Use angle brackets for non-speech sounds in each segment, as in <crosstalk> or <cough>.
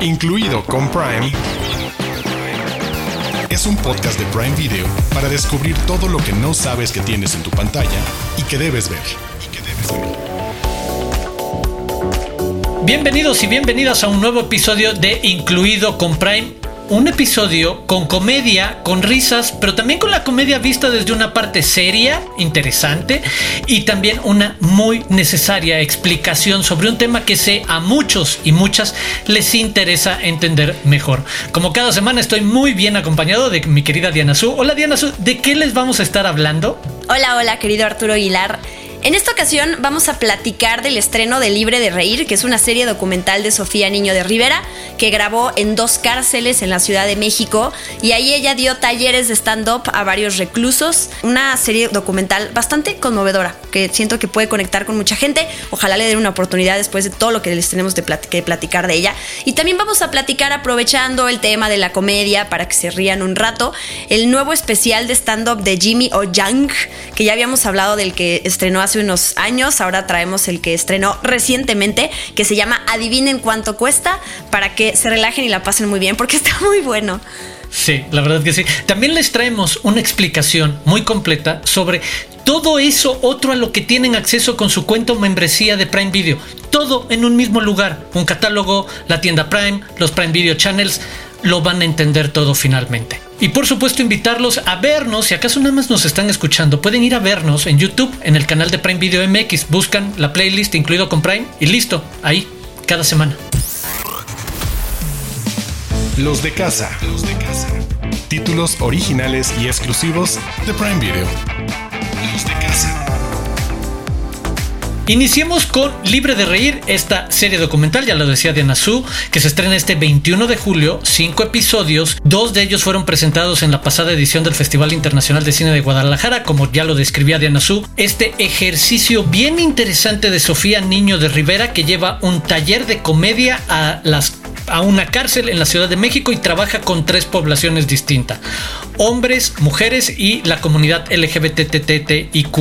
incluido con Prime, es un podcast de Prime Video para descubrir todo lo que no sabes que tienes en tu pantalla y que debes ver. Bienvenidos y bienvenidas a un nuevo episodio de Incluido con Prime un episodio con comedia, con risas, pero también con la comedia vista desde una parte seria, interesante y también una muy necesaria explicación sobre un tema que sé a muchos y muchas les interesa entender mejor. Como cada semana estoy muy bien acompañado de mi querida Diana Su. Hola Diana Su, ¿de qué les vamos a estar hablando? Hola, hola querido Arturo Aguilar. En esta ocasión vamos a platicar del estreno de Libre de Reír, que es una serie documental de Sofía Niño de Rivera, que grabó en dos cárceles en la Ciudad de México y ahí ella dio talleres de stand-up a varios reclusos. Una serie documental bastante conmovedora, que siento que puede conectar con mucha gente. Ojalá le den una oportunidad después de todo lo que les tenemos de platicar de ella. Y también vamos a platicar aprovechando el tema de la comedia para que se rían un rato, el nuevo especial de stand-up de Jimmy O Yang, que ya habíamos hablado del que estrenó hace unos años. Ahora traemos el que estrenó recientemente, que se llama Adivinen cuánto cuesta, para que se relajen y la pasen muy bien, porque <laughs> está muy bueno. Sí, la verdad que sí. También les traemos una explicación muy completa sobre todo eso otro a lo que tienen acceso con su cuenta o membresía de Prime Video. Todo en un mismo lugar. Un catálogo, la tienda Prime, los Prime Video Channels. Lo van a entender todo finalmente. Y por supuesto invitarlos a vernos, si acaso nada más nos están escuchando, pueden ir a vernos en YouTube, en el canal de Prime Video MX, buscan la playlist incluido con Prime y listo, ahí, cada semana. Los de casa. Los de casa. Títulos originales y exclusivos de Prime Video. Iniciemos con Libre de Reír, esta serie documental, ya lo decía Diana Su, que se estrena este 21 de julio, cinco episodios, dos de ellos fueron presentados en la pasada edición del Festival Internacional de Cine de Guadalajara, como ya lo describía Diana Su, este ejercicio bien interesante de Sofía Niño de Rivera que lleva un taller de comedia a las a una cárcel en la Ciudad de México y trabaja con tres poblaciones distintas. Hombres, mujeres y la comunidad LGBTTIQ.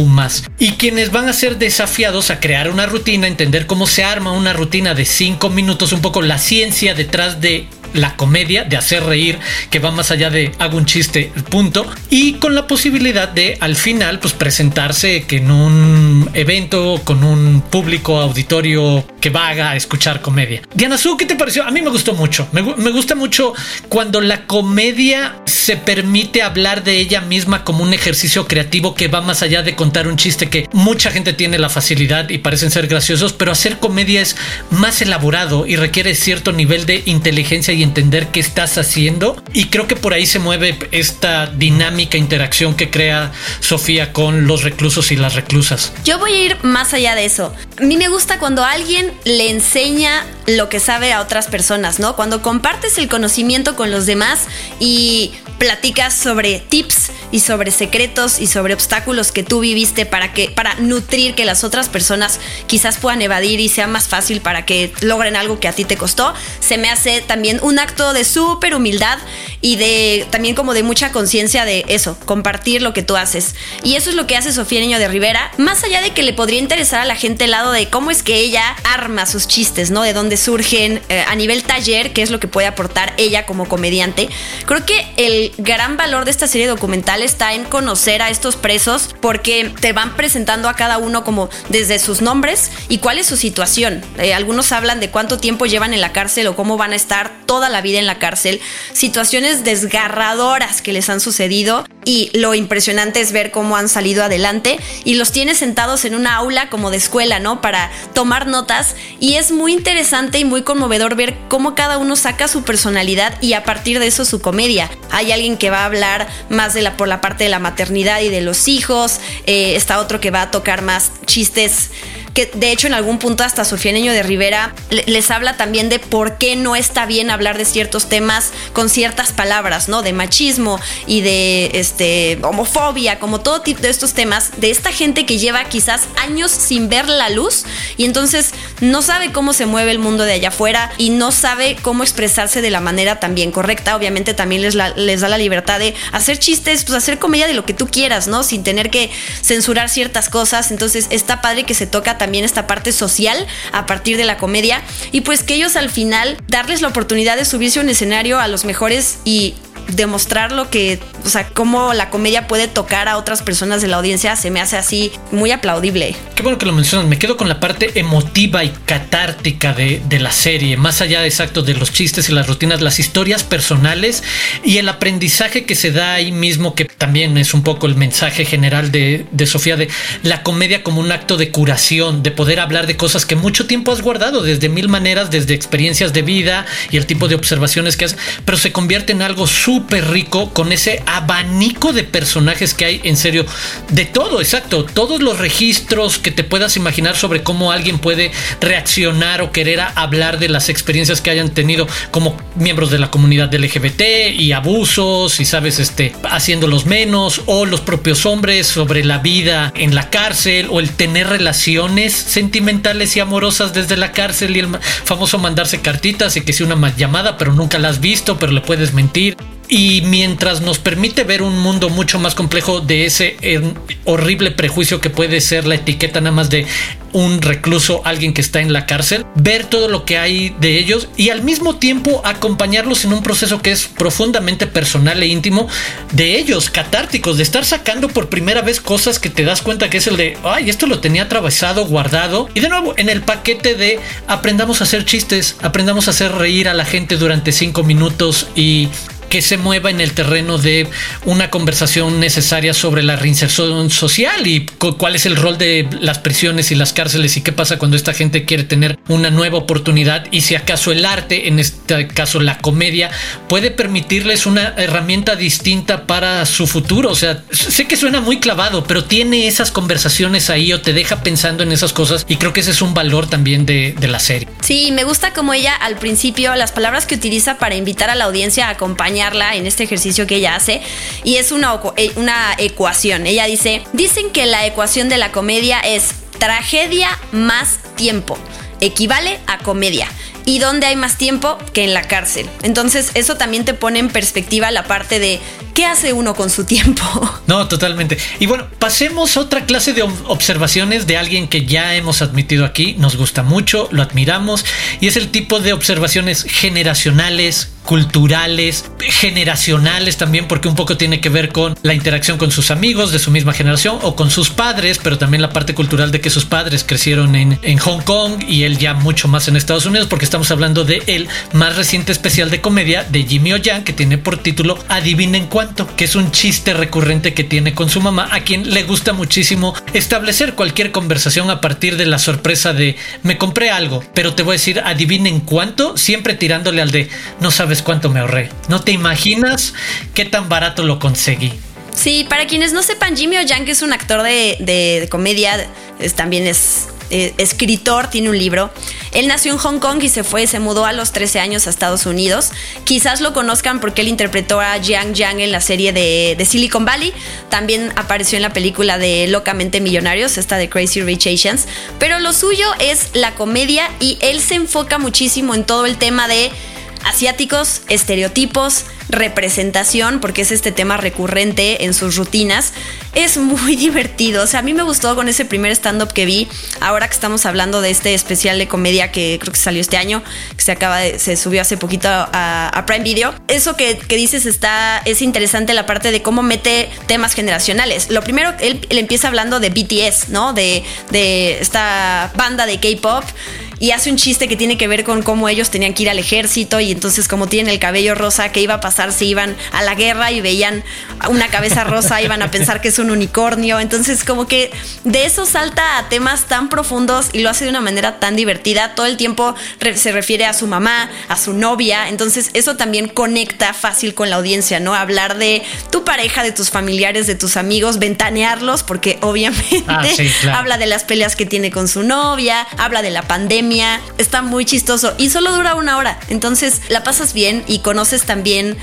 Y quienes van a ser desafiados a crear una rutina, entender cómo se arma una rutina de cinco minutos, un poco la ciencia detrás de la comedia, de hacer reír, que va más allá de hago un chiste, punto, y con la posibilidad de al final pues presentarse que en un evento con un público auditorio que va a escuchar comedia. Diana Su, ¿qué te pareció? A mí me gustó mucho, me gusta mucho cuando la comedia se permite hablar de ella misma como un ejercicio creativo que va más allá de contar un chiste que mucha gente tiene la facilidad y parecen ser graciosos, pero hacer comedia es más elaborado y requiere cierto nivel de inteligencia y entender qué estás haciendo. Y creo que por ahí se mueve esta dinámica interacción que crea Sofía con los reclusos y las reclusas. Yo voy a ir más allá de eso. A mí me gusta cuando alguien le enseña lo que sabe a otras personas, ¿no? Cuando compartes el conocimiento con los demás y platicas sobre tips y sobre secretos y sobre obstáculos que tú viviste para que para nutrir que las otras personas quizás puedan evadir y sea más fácil para que logren algo que a ti te costó. Se me hace también un acto de súper humildad y de también como de mucha conciencia de eso, compartir lo que tú haces. Y eso es lo que hace Sofía Niño de Rivera, más allá de que le podría interesar a la gente el lado de cómo es que ella arma sus chistes, ¿no? De dónde surgen eh, a nivel taller, qué es lo que puede aportar ella como comediante. Creo que el gran valor de esta serie documental está en conocer a estos presos porque te van presentando a cada uno como desde sus nombres y cuál es su situación. Eh, algunos hablan de cuánto tiempo llevan en la cárcel o cómo van a estar toda la vida en la cárcel. Situaciones desgarradoras que les han sucedido y lo impresionante es ver cómo han salido adelante y los tiene sentados en una aula como de escuela, ¿no? Para tomar notas y es muy interesante y muy conmovedor ver cómo cada uno saca su personalidad y a partir de eso su comedia. Hay alguien que va a hablar más de la por la parte de la maternidad y de los hijos, eh, está otro que va a tocar más chistes que de hecho en algún punto hasta Sofía Niño de Rivera les habla también de por qué no está bien hablar de ciertos temas con ciertas palabras, ¿no? De machismo y de este, homofobia, como todo tipo de estos temas, de esta gente que lleva quizás años sin ver la luz y entonces no sabe cómo se mueve el mundo de allá afuera y no sabe cómo expresarse de la manera también correcta. Obviamente también les, les da la libertad de hacer chistes, pues hacer comedia de lo que tú quieras, ¿no? Sin tener que censurar ciertas cosas. Entonces está padre que se toca también también esta parte social a partir de la comedia. Y pues que ellos al final darles la oportunidad de subirse a un escenario a los mejores y demostrar lo que, o sea, cómo la comedia puede tocar a otras personas de la audiencia, se me hace así muy aplaudible. Qué bueno que lo mencionas, me quedo con la parte emotiva y catártica de, de la serie, más allá de exacto de los chistes y las rutinas, las historias personales y el aprendizaje que se da ahí mismo, que también es un poco el mensaje general de, de Sofía, de la comedia como un acto de curación, de poder hablar de cosas que mucho tiempo has guardado, desde mil maneras, desde experiencias de vida y el tipo de observaciones que haces, pero se convierte en algo súper rico con ese abanico de personajes que hay, en serio, de todo, exacto, todos los registros que te puedas imaginar sobre cómo alguien puede reaccionar o querer hablar de las experiencias que hayan tenido como miembros de la comunidad LGBT y abusos y sabes, este, haciéndolos menos o los propios hombres sobre la vida en la cárcel o el tener relaciones sentimentales y amorosas desde la cárcel y el famoso mandarse cartitas y que sea una llamada pero nunca la has visto pero le puedes mentir y mientras nos permite ver un mundo mucho más complejo de ese eh, horrible prejuicio que puede ser la etiqueta nada más de un recluso, alguien que está en la cárcel, ver todo lo que hay de ellos y al mismo tiempo acompañarlos en un proceso que es profundamente personal e íntimo de ellos, catárticos, de estar sacando por primera vez cosas que te das cuenta que es el de, ay, esto lo tenía atravesado, guardado. Y de nuevo, en el paquete de aprendamos a hacer chistes, aprendamos a hacer reír a la gente durante cinco minutos y que se mueva en el terreno de una conversación necesaria sobre la reinserción social y cuál es el rol de las prisiones y las cárceles y qué pasa cuando esta gente quiere tener una nueva oportunidad y si acaso el arte, en este caso la comedia, puede permitirles una herramienta distinta para su futuro. O sea, sé que suena muy clavado, pero tiene esas conversaciones ahí o te deja pensando en esas cosas y creo que ese es un valor también de, la serie. Sí, me gusta como ella al principio las palabras que utiliza para invitar a la audiencia a acompañar en este ejercicio que ella hace y es una, eh, una ecuación. Ella dice, dicen que la ecuación de la comedia es tragedia más tiempo equivale a comedia. ¿Y dónde hay más tiempo que en la cárcel? Entonces eso también te pone en perspectiva la parte de qué hace uno con su tiempo. <laughs> No, totalmente. Y bueno, pasemos a otra clase de observaciones de alguien que ya hemos admitido aquí, nos gusta mucho, lo admiramos, y es el tipo de observaciones generacionales, culturales, generacionales también, porque un poco tiene que ver con la interacción con sus amigos de su misma generación o con sus padres, pero también la parte cultural de que sus padres crecieron en, en Hong Kong y él ya mucho más en Estados Unidos, porque estamos hablando de el más reciente especial de comedia de Jimmy O Yang, que tiene por título Adivinen cuánto, que es un chiste recurrente que tiene con su mamá, a quien le gusta muchísimo establecer cualquier conversación a partir de la sorpresa de me compré algo, pero te voy a decir adivinen cuánto, siempre tirándole al de no sabes cuánto me ahorré. No te imaginas qué tan barato lo conseguí. Sí, para quienes no sepan, Jimmy O Yang es un actor de, comedia, también es eh, escritor, tiene un libro. Él nació en Hong Kong y se fue, se mudó a los 13 años a Estados Unidos. Quizás lo conozcan porque él interpretó a Jiang Jiang en la serie de, de, Silicon Valley. También apareció en la película de Locamente Millonarios, esta de Crazy Rich Asians. Pero lo suyo es la comedia y él se enfoca muchísimo en todo el tema de asiáticos, estereotipos, representación, porque es este tema recurrente en sus rutinas, es muy <laughs> divertido. O sea, a mí me gustó con ese primer stand-up que vi, ahora que estamos hablando de este especial de comedia que creo que salió este año, que se acaba de, se subió hace poquito a, Prime Video. Eso que, dices está, es interesante la parte de cómo mete temas generacionales. Lo primero, él, él empieza hablando de BTS, ¿no? De, de esta banda de K-pop y hace un chiste que tiene que ver con cómo ellos tenían que ir al ejército y entonces como tienen el cabello rosa, ¿qué iba a pasar si iban a la guerra y veían una cabeza rosa, <laughs> iban a pensar que es un unicornio? Entonces como que de eso salta a temas tan profundos y lo hace de una manera tan divertida. Todo el tiempo se refiere a su mamá, a su novia, entonces eso también conecta fácil con la audiencia, ¿no? Hablar de tu pareja, de tus familiares, de tus amigos, ventanearlos, porque obviamente ah, <laughs> habla de las peleas que tiene con su novia, habla de la pandemia Está muy chistoso y solo dura una hora. Entonces la pasas bien y conoces también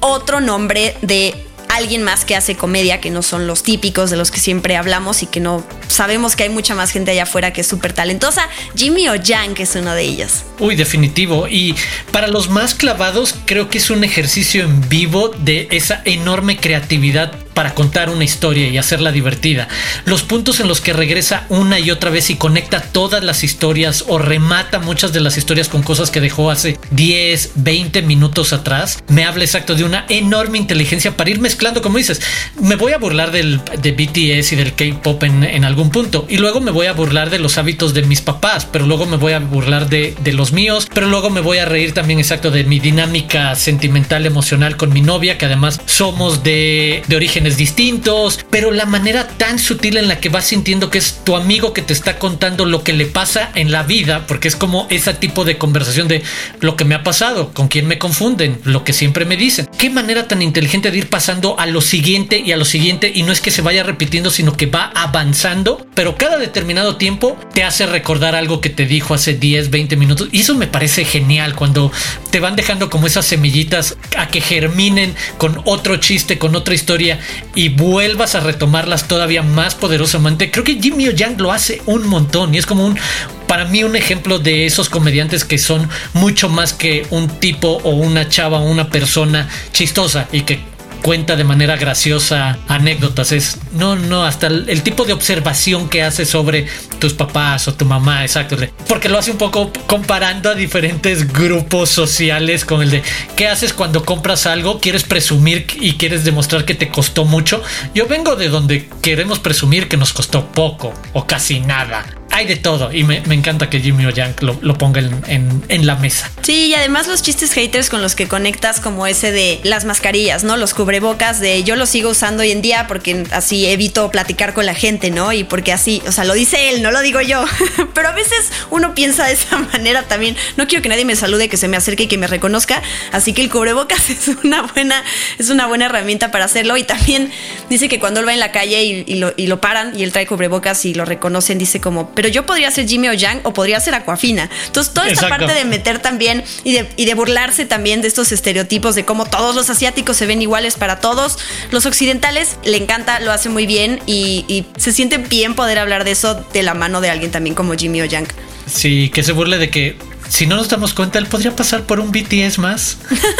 otro nombre de alguien más que hace comedia que no son los típicos de los que siempre hablamos y que no sabemos que hay mucha más gente allá afuera que es súper talentosa. Jimmy o que es uno de ellos. Uy, definitivo. Y para los más clavados, creo que es un ejercicio en vivo de esa enorme creatividad para contar una historia y hacerla divertida. Los puntos en los que regresa una y otra vez y conecta todas las historias o remata muchas de las historias con cosas que dejó hace 10, 20 minutos atrás, me habla exacto de una enorme inteligencia para ir mezclando, como dices, me voy a burlar del, de BTS y del K-Pop en, algún punto y luego me voy a burlar de los hábitos de mis papás, pero luego me voy a burlar de, de los míos, pero luego me voy a reír también exacto de mi dinámica sentimental, emocional con mi novia, que además somos de, de distintos, pero la manera tan sutil en la que vas sintiendo que es tu amigo que te está contando lo que le pasa en la vida, porque es como ese tipo de conversación de lo que me ha pasado, con quién me confunden, lo que siempre me dicen. Qué manera tan inteligente de ir pasando a lo siguiente y a lo siguiente y no es que se vaya repitiendo, sino que va avanzando, pero cada determinado tiempo te hace recordar algo que te dijo hace 10, 20 minutos y eso me parece genial cuando te van dejando como esas semillitas a que germinen con otro chiste, con otra historia y vuelvas a retomarlas todavía más poderosamente. Creo que Jimmy Yang lo hace un montón y es como un, para mí un ejemplo de esos comediantes que son mucho más que un tipo o una chava o una persona chistosa y que cuenta de manera graciosa anécdotas. Es no, no, hasta el, tipo de observación que hace sobre tus papás o tu mamá, exacto. Porque lo hace un poco comparando a diferentes grupos sociales con el de qué haces cuando compras algo, quieres presumir y quieres demostrar que te costó mucho. Yo vengo de donde queremos presumir que nos costó poco o casi nada hay de todo y me, encanta que Jimmy Yang lo, lo ponga en, la mesa. Sí, y además los chistes haters con los que conectas como ese de las mascarillas, ¿no? Los cubrebocas de yo lo sigo usando hoy en día porque así evito platicar con la gente, ¿no? Y porque así, o sea, lo dice él, no lo digo yo. <laughs> Pero a veces uno piensa de esa <laughs> manera también. No quiero que nadie me salude, que se me acerque y que me reconozca. Así que el cubrebocas <laughs> es una buena, es una buena herramienta para hacerlo. Y también dice que cuando él va en la calle y, lo, y lo paran y él trae cubrebocas y lo reconocen, dice como, pero yo podría ser Jimmy o Yang o podría ser Aquafina. Entonces, toda esta parte de meter también y de, y de burlarse también de estos estereotipos de cómo todos los asiáticos se ven iguales para todos, los occidentales le encanta, lo hace muy bien y, y se siente bien poder hablar de eso de la mano de alguien también como Jimmy o Yang. Sí, que se burle de que si no nos damos cuenta, él podría pasar por un BTS más.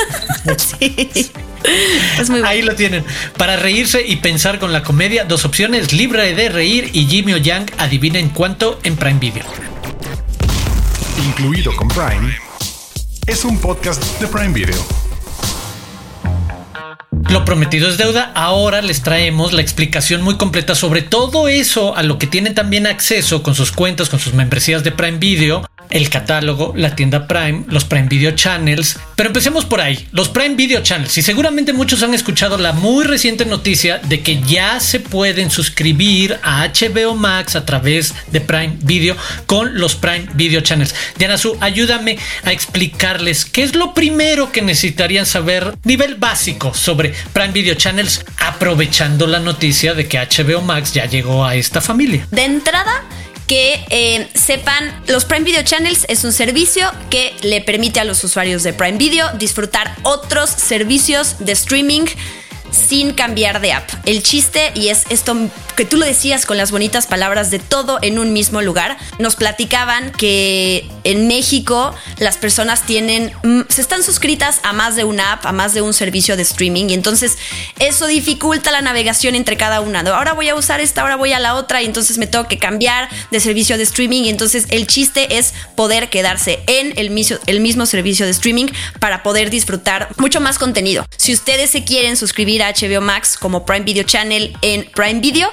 <laughs> sí. Ahí lo tienen. Para reírse y pensar con la comedia, dos opciones: Libre de Reír y Jimmy o Yang. Adivinen cuánto en Prime Video. Incluido con Prime. Es un podcast de Prime Video. Lo prometido es deuda. Ahora les traemos la explicación muy completa sobre todo eso a lo que tienen también acceso con sus cuentas, con sus membresías de Prime Video el catálogo, la tienda Prime, los Prime Video Channels. Pero empecemos por ahí, los Prime Video Channels. Y seguramente muchos han escuchado la muy reciente noticia de que ya se pueden suscribir a HBO Max a través de Prime Video con los Prime Video Channels. Diana Su, ayúdame a explicarles qué es lo primero que necesitarían saber, nivel básico sobre Prime Video Channels, aprovechando la noticia de que HBO Max ya llegó a esta familia. De entrada, que eh, sepan, los Prime Video Channels es un servicio que le permite a los usuarios de Prime Video disfrutar otros servicios de streaming sin cambiar de app. El chiste, y es esto que tú lo decías con las bonitas palabras de todo en un mismo lugar, nos platicaban que en México las personas tienen, mm, se están suscritas a más de una app, a más de un servicio de streaming, y entonces eso dificulta la navegación entre cada una. Ahora voy a usar esta, ahora voy a la otra, y entonces me tengo que cambiar de servicio de streaming, y entonces el chiste es poder quedarse en el mismo, el mismo servicio de streaming para poder disfrutar mucho más contenido. Si ustedes se quieren suscribir HBO Max como Prime Video Channel en Prime Video,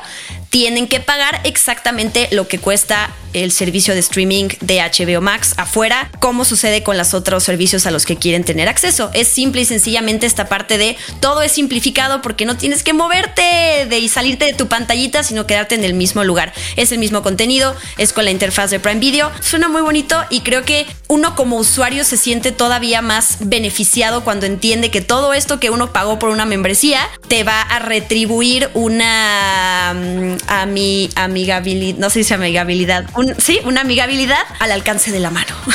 tienen que pagar exactamente lo que cuesta el servicio de streaming de HBO Max afuera, como sucede con los otros servicios a los que quieren tener acceso. Es simple y sencillamente esta parte de todo es simplificado porque no tienes que moverte de y salirte de tu pantallita, sino quedarte en el mismo lugar. Es el mismo contenido, es con la interfaz de Prime Video. Suena muy bonito y creo que uno como usuario se siente todavía más beneficiado cuando entiende que todo esto que uno pagó por una membresía te va a retribuir una mm, ami- amigabilidad, no sé si amigabilidad, un- sí, una amigabilidad al alcance de la mano. <laughs>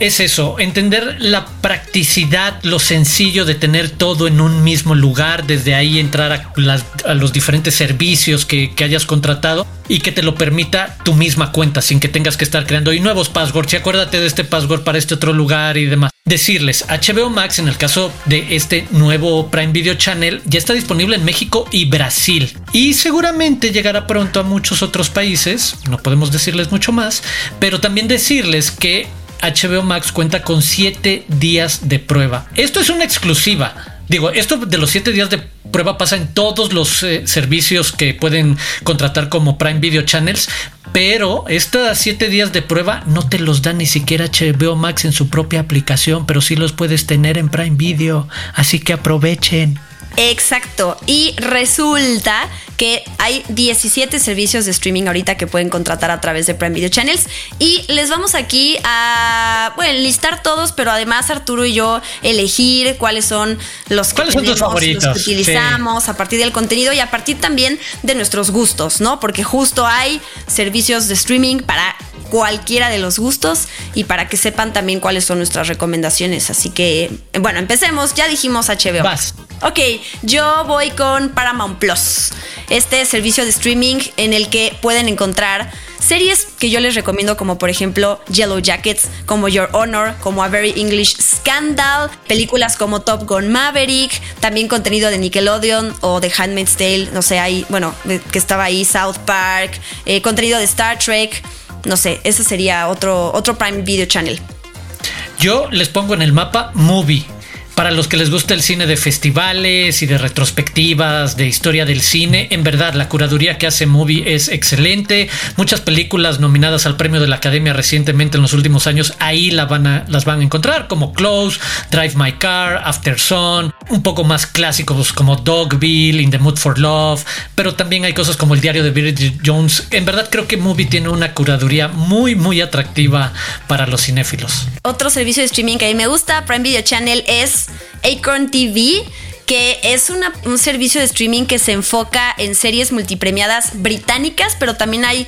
Es eso, entender la practicidad, lo sencillo de tener todo en un mismo lugar, desde ahí entrar a, las- a los diferentes servicios que, que hayas contratado y que te lo permita tu misma cuenta sin que tengas que estar creando y nuevos passwords y acuérdate de este password para este otro lugar y demás. Decirles, HBO Max en el caso de este nuevo Prime Video Channel ya está disponible en México y Brasil y seguramente llegará pronto a muchos otros países, no podemos decirles mucho más, pero también decirles que HBO Max cuenta con 7 días de prueba. Esto es una exclusiva. Digo, esto de los 7 días de prueba pasa en todos los eh, servicios que pueden contratar como Prime Video Channels, pero estos 7 días de prueba no te los da ni siquiera HBO Max en su propia aplicación, pero sí los puedes tener en Prime Video, así que aprovechen. Exacto. Y resulta que hay 17 servicios de streaming ahorita que pueden contratar a través de Prime Video Channels. Y les vamos aquí a, bueno, listar todos, pero además Arturo y yo elegir cuáles son los que, ¿Cuáles son tus tenemos, favoritos? los que utilizamos a partir del contenido y a partir también de nuestros gustos, ¿no? Porque justo hay servicios de streaming para cualquiera de los gustos y para que sepan también cuáles son nuestras recomendaciones. Así que, bueno, empecemos. Ya dijimos HBO. Vas. Ok, yo voy con Paramount Plus, este servicio de streaming en el que pueden encontrar series que yo les recomiendo como por ejemplo Yellow Jackets, como Your Honor, como A Very English Scandal, películas como Top Gun Maverick, también contenido de Nickelodeon o de Handmaid's Tale, no sé, ahí, bueno, que estaba ahí South Park, eh, contenido de Star Trek, no sé, ese sería otro, otro Prime Video Channel. Yo les pongo en el mapa Movie. Para los que les gusta el cine de festivales y de retrospectivas, de historia del cine, en verdad la curaduría que hace Movie es excelente. Muchas películas nominadas al premio de la Academia recientemente en los últimos años ahí la van a, las van a encontrar, como Close, Drive My Car, After Sun, un poco más clásicos como Dogville, In the Mood for Love, pero también hay cosas como el diario de Bridget Jones. En verdad creo que Movie tiene una curaduría muy, muy atractiva para los cinéfilos. Otro servicio de streaming que a mí me gusta, Prime Video Channel, es Acorn TV que es un servicio de streaming que se enfoca en series multipremiadas británicas, pero también hay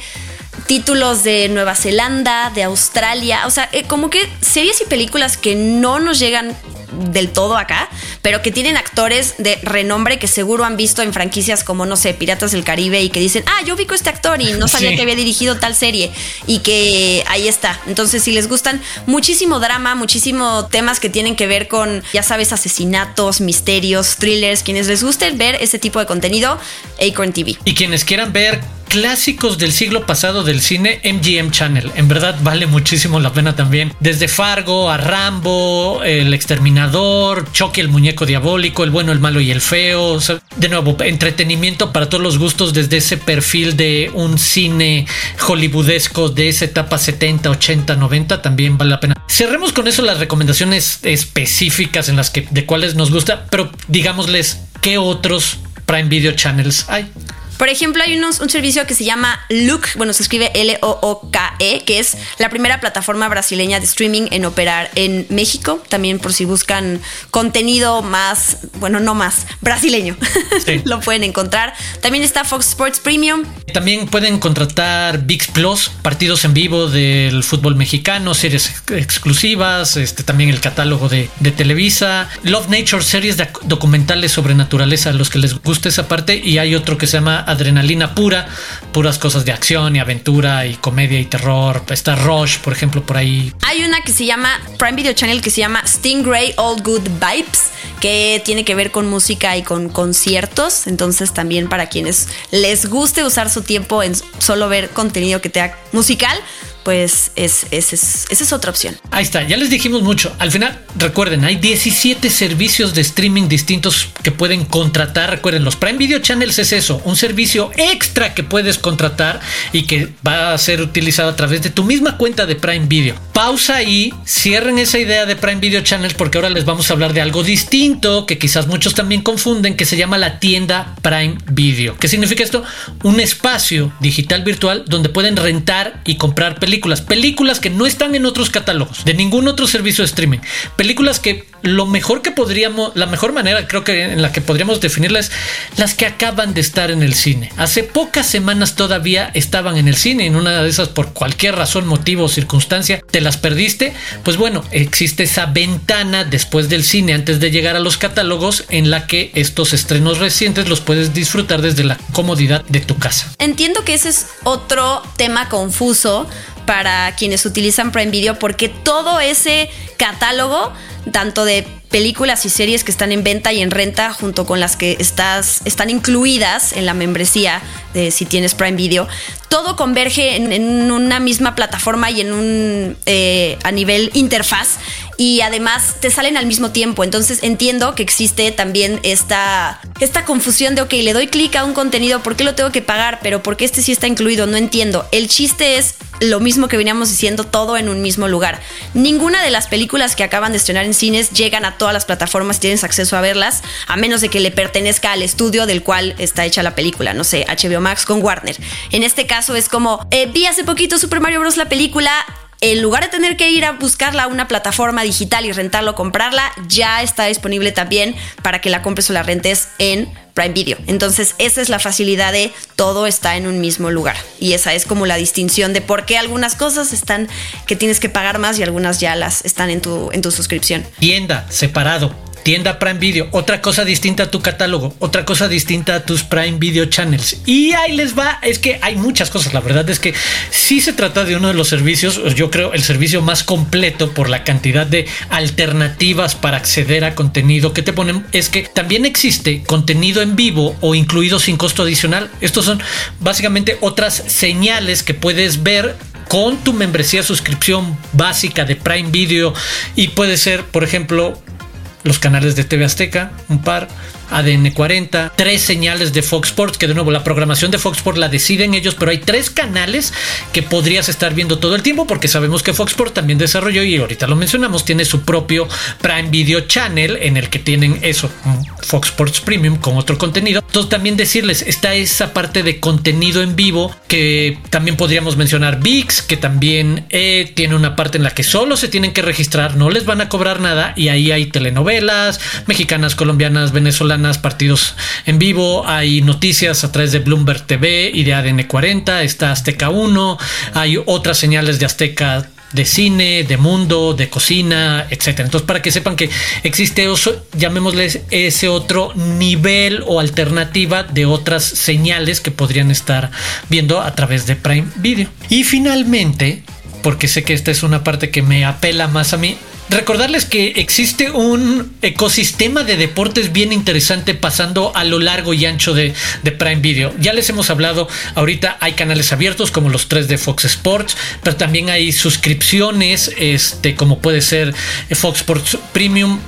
títulos de Nueva Zelanda, de Australia, o sea, eh, como que series y películas que no nos llegan del todo acá, pero que tienen actores de renombre que seguro han visto en franquicias como, no sé, Piratas del Caribe y que dicen, ah, yo ubico este actor y no sabía Sí. que había dirigido tal serie y que ahí está. Entonces, si les gustan muchísimo drama, muchísimo temas que tienen que ver con, ya sabes, asesinatos, misterios, thrillers, quienes les guste ver ese tipo de contenido, Acorn TV. Y quienes quieran ver clásicos del siglo pasado del cine, MGM Channel. En verdad vale muchísimo la pena también. Desde Fargo a Rambo, El Exterminador, Chucky el Muñeco Diabólico, El Bueno, el Malo y el Feo. De nuevo, entretenimiento para todos los gustos desde ese perfil de un cine hollywoodesco de esa etapa 70, 80, 90. También vale la pena. Cerremos con eso las recomendaciones específicas en las que de cuáles nos gusta, pero digámosles qué otros Prime Video Channels hay. Por ejemplo, hay unos, un servicio que se llama Look, bueno, se escribe L-O-O-K-E, que es la primera plataforma brasileña de streaming en operar en México. También por si buscan contenido más, bueno, no más, brasileño, <laughs> Sí. lo pueden encontrar. También está Fox Sports Premium. También pueden contratar VIX Plus, partidos en vivo del fútbol mexicano, series ex- exclusivas, este, también el catálogo de, de Televisa, Love Nature, series de- documentales sobre naturaleza, a los que les guste esa parte, y hay otro que se llama Adrenalina Pura, puras cosas de acción y aventura y comedia y terror. Está Rush, por ejemplo, por ahí. Hay una que se llama Prime Video Channel que se llama Stingray All Good Vibes, que tiene que ver con música y con conciertos. Entonces, también para quienes les guste usar su tiempo en solo ver contenido que te musical, pues es, es- es- esa es otra opción. Ahí está, ya les dijimos mucho. Al final, recuerden, hay 17 servicios de streaming distintos que pueden contratar. Recuerden, los Prime Video Channels es eso, un servicio extra que puedes contratar y que va a ser utilizado a través de tu misma cuenta de Prime Video. Pausa ahí, cierren esa idea de Prime Video Channels porque ahora les vamos a hablar de algo distinto que quizás muchos también confunden, que se llama la tienda Prime Video. ¿Qué significa esto? Un espacio digital virtual donde pueden rentar y comprar películas películas, películas que no están en otros catálogos, de ningún otro servicio de streaming, películas que lo mejor que podríamos, la mejor manera creo que en la que podríamos definirlas, las que acaban de estar en el cine. Hace pocas semanas todavía estaban en el cine, en una de esas por cualquier razón, motivo o circunstancia, te las perdiste, pues bueno, existe esa ventana después del cine, antes de llegar a los catálogos, en la que estos estrenos recientes los puedes disfrutar desde la comodidad de tu casa. Entiendo que ese es otro tema confuso para quienes utilizan Prime Video porque todo ese catálogo, tanto de películas y series que están en venta y en renta junto con las que estás, están incluidas en la membresía de si tienes Prime Video, todo converge en, una misma plataforma y en un eh, a nivel interfaz y además te salen al mismo tiempo. Entonces entiendo que existe también esta, esta confusión de, ok, le doy clic a un contenido, ¿por qué lo tengo que pagar? Pero ¿por qué este sí está incluido? No entiendo. El chiste es lo mismo que veníamos diciendo, todo en un mismo lugar. Ninguna de las películas que acaban de estrenar en cines llegan a todas las plataformas tienes acceso a verlas, a menos de que le pertenezca al estudio del cual está hecha la película, no sé, HBO Max con Warner. En este caso es como, eh, vi hace poquito Super Mario Bros. la película, en lugar de tener que ir a buscarla a una plataforma digital y rentarlo, comprarla, ya está disponible también para que la compres o la rentes en Prime Video. Entonces, esa es la facilidad de todo está en un mismo lugar. Y esa es como la distinción de por qué algunas cosas están que tienes que pagar más y algunas ya las están en tu, en tu suscripción. Tienda, separado tienda Prime Video, otra cosa distinta a tu catálogo, otra cosa distinta a tus Prime Video Channels. Y ahí les va, es que hay muchas cosas, la verdad es que si se trata de uno de los servicios, yo creo el servicio más completo por la cantidad de alternativas para acceder a contenido que te ponen, es que también existe contenido en vivo o incluido sin costo adicional. Estos son básicamente otras señales que puedes ver con tu membresía suscripción básica de Prime Video y puede ser, por ejemplo, los canales de TV Azteca, un par, ADN 40, tres señales de Fox Sports, que de nuevo la programación de Fox Sports la deciden ellos, pero hay tres canales que podrías estar viendo todo el tiempo porque sabemos que Fox Sports también desarrolló y ahorita lo mencionamos, tiene su propio Prime Video Channel en el que tienen eso, Fox Sports Premium con otro contenido. Entonces también decirles, está esa parte de contenido en vivo que también podríamos mencionar VIX, que también eh, tiene una parte en la que solo se tienen que registrar, no les van a cobrar nada y ahí hay telenovelas mexicanas, colombianas, venezolanas, partidos en vivo, hay noticias a través de Bloomberg TV y de ADN 40, está Azteca 1, hay otras señales de Azteca de cine, de mundo, de cocina, etcétera. Entonces, para que sepan que existe, llamémosles ese otro nivel o alternativa de otras señales que podrían estar viendo a través de Prime Video. Y finalmente, porque sé que esta es una parte que me apela más a mí, Recordarles que existe un ecosistema de deportes bien interesante pasando a lo largo y ancho de, Prime Video. Ya les hemos hablado, ahorita hay canales abiertos como los tres de Fox Sports, pero también hay suscripciones, este, como puede ser Fox Sports Premium,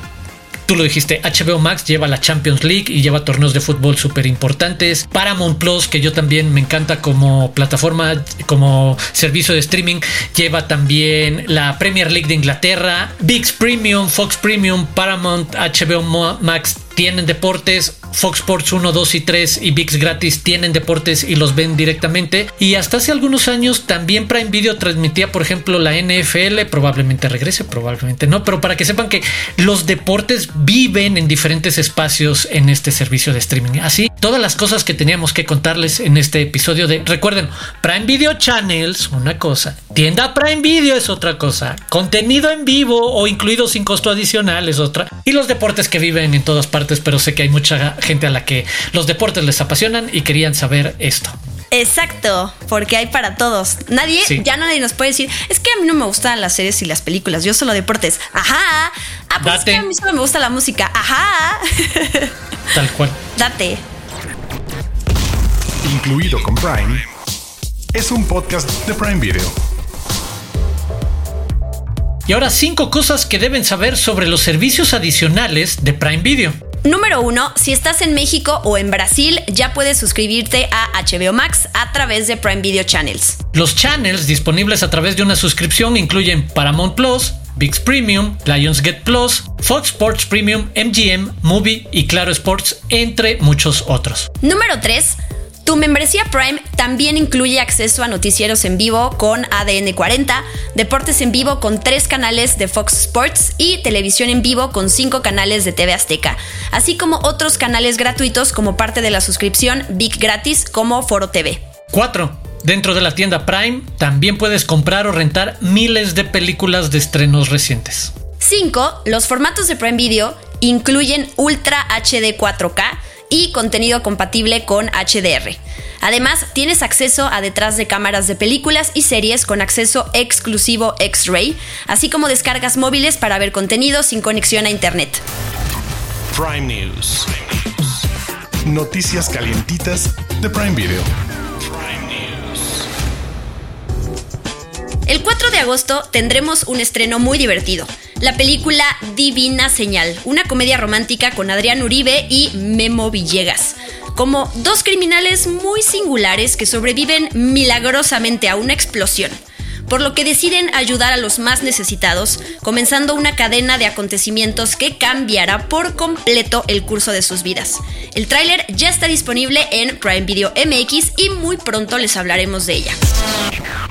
Tú lo dijiste, HBO Max lleva la Champions League y lleva torneos de fútbol súper importantes. Paramount Plus, que yo también me encanta como plataforma, como servicio de streaming, lleva también la Premier League de Inglaterra. VIX Premium, Fox Premium, Paramount, HBO Max tienen deportes. Fox Sports 1, 2 y 3 y VIX gratis tienen deportes y los ven directamente. Y hasta hace algunos años también Prime Video transmitía, por ejemplo, la NFL. Probablemente regrese, probablemente no. Pero para que sepan que los deportes viven en diferentes espacios en este servicio de streaming. Así, todas las cosas que teníamos que contarles en este episodio de, recuerden, Prime Video Channels, una cosa, tienda Prime Video es otra cosa, contenido en vivo o incluido sin costo adicional es otra, y los deportes que viven en todas partes, pero sé que hay mucha gente a la que los deportes les apasionan y querían saber esto. Exacto, porque hay para todos. Nadie, ya nadie nos puede decir, es que a mí no me gustan las series y las películas, yo solo deportes. Ajá. Ah, pues es que a mí solo me gusta la música. Ajá. <laughs> Tal cual. Date. Incluido con Prime, es un podcast de Prime Video. Y ahora cinco cosas que deben saber sobre los servicios adicionales de Prime Video. Número uno, si estás en México o en Brasil, ya puedes suscribirte a HBO Max a través de Prime Video Channels. Los channels disponibles a través de una suscripción incluyen Paramount Plus, VIX Premium, Lionsgate Plus, Fox Sports Premium, MGM, Movie y Claro Sports, entre muchos otros. Número 3. Tu membresía Prime también incluye acceso a noticieros en vivo con ADN 40, deportes en vivo con tres canales de Fox Sports y televisión en vivo con cinco canales de TV Azteca, así como otros canales gratuitos como parte de la suscripción Big Gratis como Foro TV. 4. Dentro de la tienda Prime también puedes comprar o rentar miles de películas de estrenos recientes. 5. Los formatos de Prime Video incluyen Ultra HD 4K, y contenido compatible con HDR. Además, tienes acceso a detrás de cámaras de películas y series con acceso exclusivo X-Ray, así como descargas móviles para ver contenido sin conexión a Internet. Prime News. Noticias calientitas de Prime Video. El 4 de agosto tendremos un estreno muy divertido. La película Divina Señal, una comedia romántica con Adrián Uribe y Memo Villegas. Como dos criminales muy singulares que sobreviven milagrosamente a una explosión por lo que deciden ayudar a los más necesitados, comenzando una cadena de acontecimientos que cambiará por completo el curso de sus vidas. El tráiler ya está disponible en Prime Video MX y muy pronto les hablaremos de ella.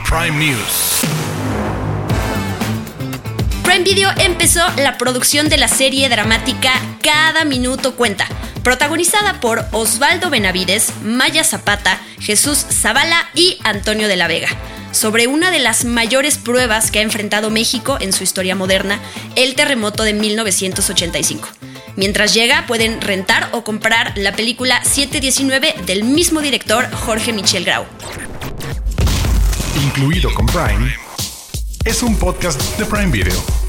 Prime News. Prime Video empezó la producción de la serie dramática Cada Minuto Cuenta, protagonizada por Osvaldo Benavides, Maya Zapata, Jesús Zavala y Antonio de la Vega, sobre una de las mayores pruebas que ha enfrentado México en su historia moderna, el terremoto de 1985. Mientras llega, pueden rentar o comprar la película 719 del mismo director Jorge Michel Grau incluido con Prime, es un podcast de Prime Video.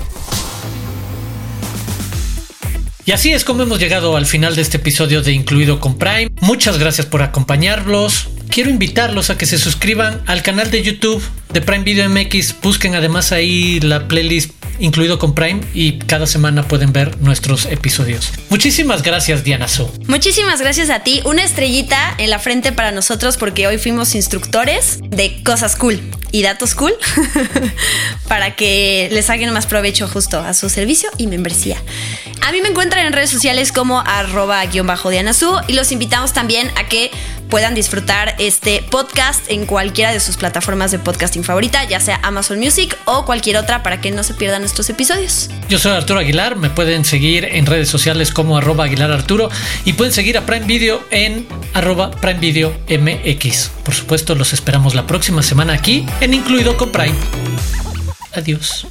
Y así es como hemos llegado al final de este episodio de Incluido con Prime. Muchas gracias por acompañarlos. Quiero invitarlos a que se suscriban al canal de YouTube de Prime Video MX. Busquen además ahí la playlist incluido con Prime y cada semana pueden ver nuestros episodios. Muchísimas gracias Diana Su. Muchísimas gracias a ti. Una estrellita en la frente para nosotros porque hoy fuimos instructores de cosas cool y datos cool <laughs> para que les saquen más provecho justo a su servicio y membresía. A mí me encuentran en redes sociales como arroba guion bajo Su y los invitamos también a que puedan disfrutar este podcast en cualquiera de sus plataformas de podcasting favorita, ya sea Amazon Music o cualquier otra para que no se pierdan nuestros episodios. Yo soy Arturo Aguilar, me pueden seguir en redes sociales como arroba Aguilar Arturo y pueden seguir a Prime Video en arroba Prime Video MX. Por supuesto, los esperamos la próxima semana aquí en Incluido con Prime. Adiós.